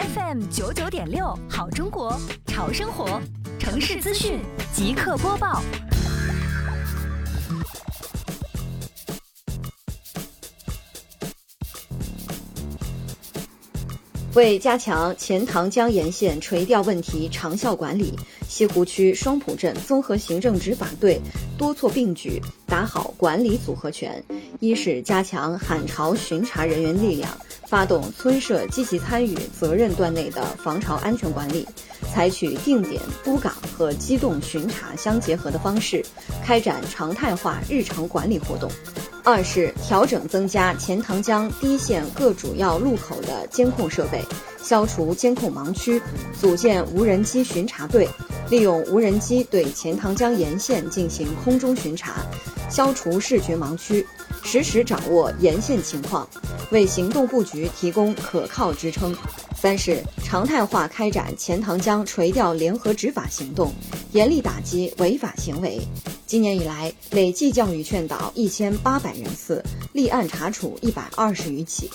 FM 九九点六，好中国，潮生活，城市资讯即刻播报。为加强钱塘江沿线垂钓问题长效管理，西湖区双浦镇综合行政执法队多措并举，打好管理组合拳。一是加强喊潮巡查人员力量，发动村社积极参与责任段内的防潮安全管理，采取定点督岗和机动巡查相结合的方式，开展常态化日常管理活动。二是调整增加钱塘江堤线各主要路口的监控设备，消除监控盲区，组建无人机巡查队，利用无人机对钱塘江沿线进行空中巡查，消除视觉盲区，实时掌握沿线情况，为行动布局提供可靠支撑。三是常态化开展钱塘江垂钓联合执法行动，严厉打击违法行为。今年以来，累计教育劝导一千八百人次，立案查处一百二十余起。